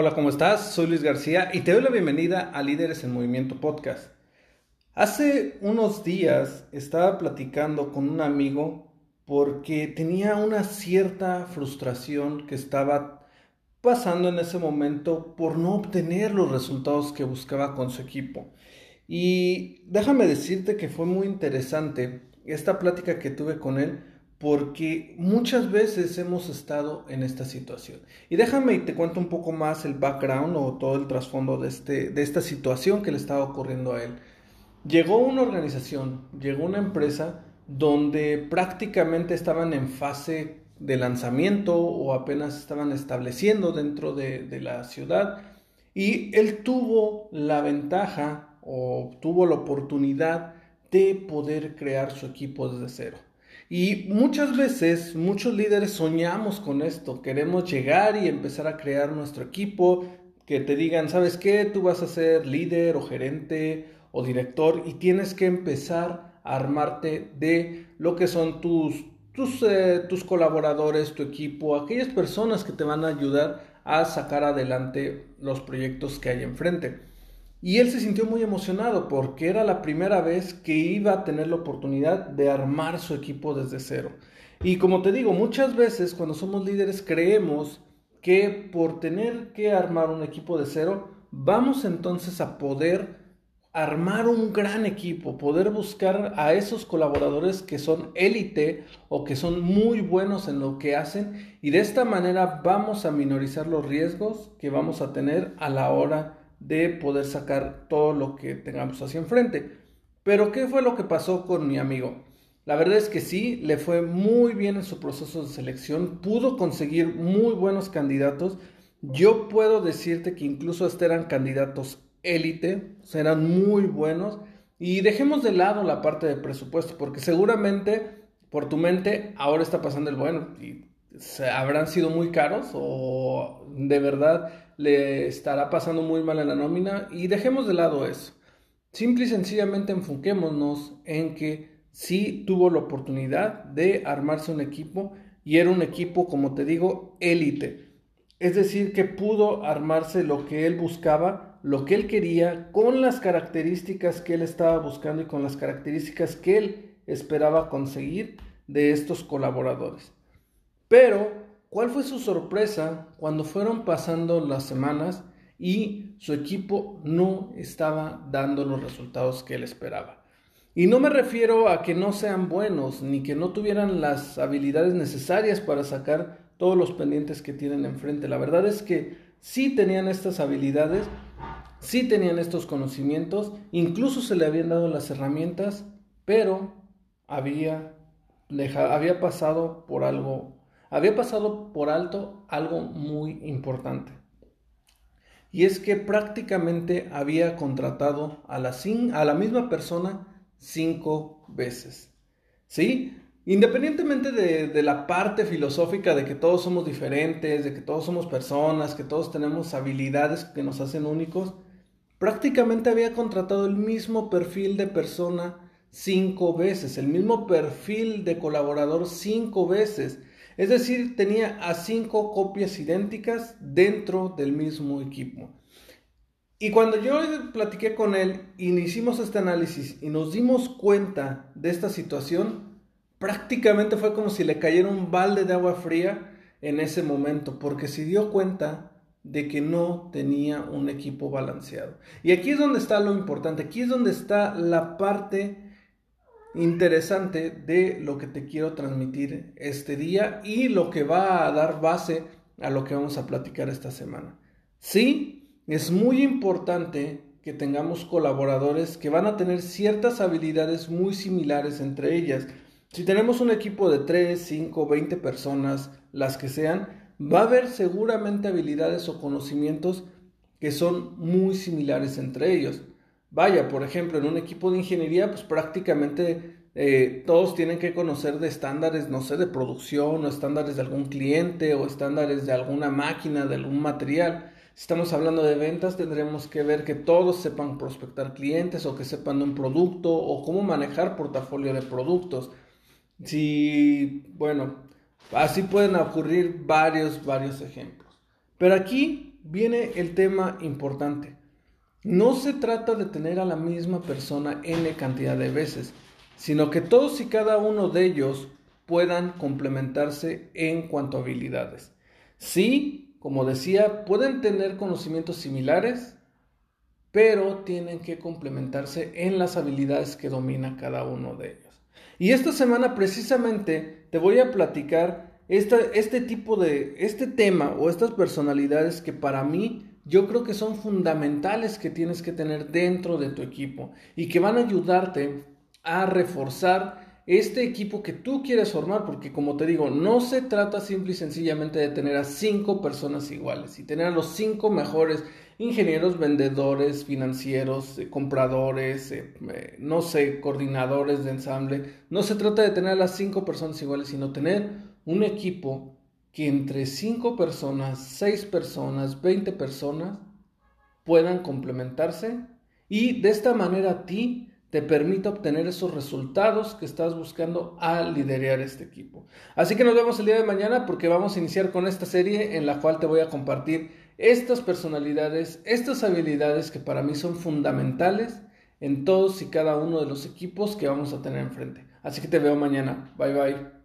Hola, ¿cómo estás? Soy Luis García y te doy la bienvenida a Líderes en Movimiento Podcast. Hace unos días estaba platicando con un amigo porque tenía una cierta frustración que estaba pasando en ese momento por no obtener los resultados que buscaba con su equipo. Y déjame decirte que fue muy interesante esta plática que tuve con él porque muchas veces hemos estado en esta situación. Y déjame y te cuento un poco más el background o todo el trasfondo de, este, de esta situación que le estaba ocurriendo a él. Llegó una organización, llegó una empresa donde prácticamente estaban en fase de lanzamiento o apenas estaban estableciendo dentro de, de la ciudad y él tuvo la ventaja o tuvo la oportunidad de poder crear su equipo desde cero. Y muchas veces, muchos líderes soñamos con esto, queremos llegar y empezar a crear nuestro equipo, que te digan, ¿sabes qué? Tú vas a ser líder o gerente o director y tienes que empezar a armarte de lo que son tus, tus, eh, tus colaboradores, tu equipo, aquellas personas que te van a ayudar a sacar adelante los proyectos que hay enfrente. Y él se sintió muy emocionado porque era la primera vez que iba a tener la oportunidad de armar su equipo desde cero. Y como te digo, muchas veces cuando somos líderes creemos que por tener que armar un equipo de cero, vamos entonces a poder armar un gran equipo, poder buscar a esos colaboradores que son élite o que son muy buenos en lo que hacen y de esta manera vamos a minorizar los riesgos que vamos a tener a la hora de poder sacar todo lo que tengamos hacia enfrente. Pero ¿qué fue lo que pasó con mi amigo? La verdad es que sí, le fue muy bien en su proceso de selección, pudo conseguir muy buenos candidatos. Yo puedo decirte que incluso hasta eran candidatos élite, eran muy buenos. Y dejemos de lado la parte de presupuesto, porque seguramente por tu mente ahora está pasando el bueno y habrán sido muy caros o de verdad le estará pasando muy mal en la nómina y dejemos de lado eso. Simple y sencillamente enfoquémonos en que sí tuvo la oportunidad de armarse un equipo y era un equipo, como te digo, élite. Es decir, que pudo armarse lo que él buscaba, lo que él quería, con las características que él estaba buscando y con las características que él esperaba conseguir de estos colaboradores. Pero ¿Cuál fue su sorpresa cuando fueron pasando las semanas y su equipo no estaba dando los resultados que él esperaba? Y no me refiero a que no sean buenos ni que no tuvieran las habilidades necesarias para sacar todos los pendientes que tienen enfrente. La verdad es que sí tenían estas habilidades, sí tenían estos conocimientos, incluso se le habían dado las herramientas, pero había, había pasado por algo había pasado por alto algo muy importante. Y es que prácticamente había contratado a la, a la misma persona cinco veces. ¿Sí? Independientemente de, de, la parte filosófica de que todos somos diferentes, de que todos somos personas, que todos tenemos habilidades que nos hacen únicos, prácticamente había contratado el mismo perfil de persona cinco veces, el mismo perfil de colaborador cinco veces. Es decir, tenía a cinco copias idénticas dentro del mismo equipo. Y cuando yo platiqué con él y hicimos este análisis y nos dimos cuenta de esta situación, prácticamente fue como si le cayera un balde de agua fría en ese momento, porque se dio cuenta de que no tenía un equipo balanceado. Y aquí es donde está lo importante, aquí es donde está la parte interesante de lo que te quiero transmitir este día y lo que va a dar base a lo que vamos a platicar esta semana. Sí, es muy importante que tengamos colaboradores que van a tener ciertas habilidades muy similares entre ellas. Si tenemos un equipo de 3, 5, 20 personas, las que sean, va a haber seguramente habilidades o conocimientos que son muy similares entre ellos. Vaya, por ejemplo, en un equipo de ingeniería, pues prácticamente eh, todos tienen que conocer de estándares, no sé, de producción o estándares de algún cliente o estándares de alguna máquina, de algún material. Si estamos hablando de ventas, tendremos que ver que todos sepan prospectar clientes o que sepan de un producto o cómo manejar portafolio de productos. Si, bueno, así pueden ocurrir varios, varios ejemplos. Pero aquí viene el tema importante. No se trata de tener a la misma persona n cantidad de veces, sino que todos y cada uno de ellos puedan complementarse en cuanto a habilidades. Sí, como decía, pueden tener conocimientos similares, pero tienen que complementarse en las habilidades que domina cada uno de ellos. Y esta semana precisamente te voy a platicar este tipo de, este tema o estas personalidades que para mí yo creo que son fundamentales que tienes que tener dentro de tu equipo y que van a ayudarte a reforzar este equipo que tú quieres formar, porque como te digo, no se trata simple y sencillamente de tener a cinco personas iguales y tener a los cinco mejores ingenieros, vendedores, financieros, eh, compradores, eh, eh, no sé, coordinadores de ensamble. No se trata de tener a las cinco personas iguales, sino tener un equipo que entre cinco personas, seis personas, 20 personas puedan complementarse y de esta manera a ti te permita obtener esos resultados que estás buscando al liderar este equipo. Así que nos vemos el día de mañana porque vamos a iniciar con esta serie en la cual te voy a compartir estas personalidades, estas habilidades que para mí son fundamentales en todos y cada uno de los equipos que vamos a tener enfrente. Así que te veo mañana. Bye bye.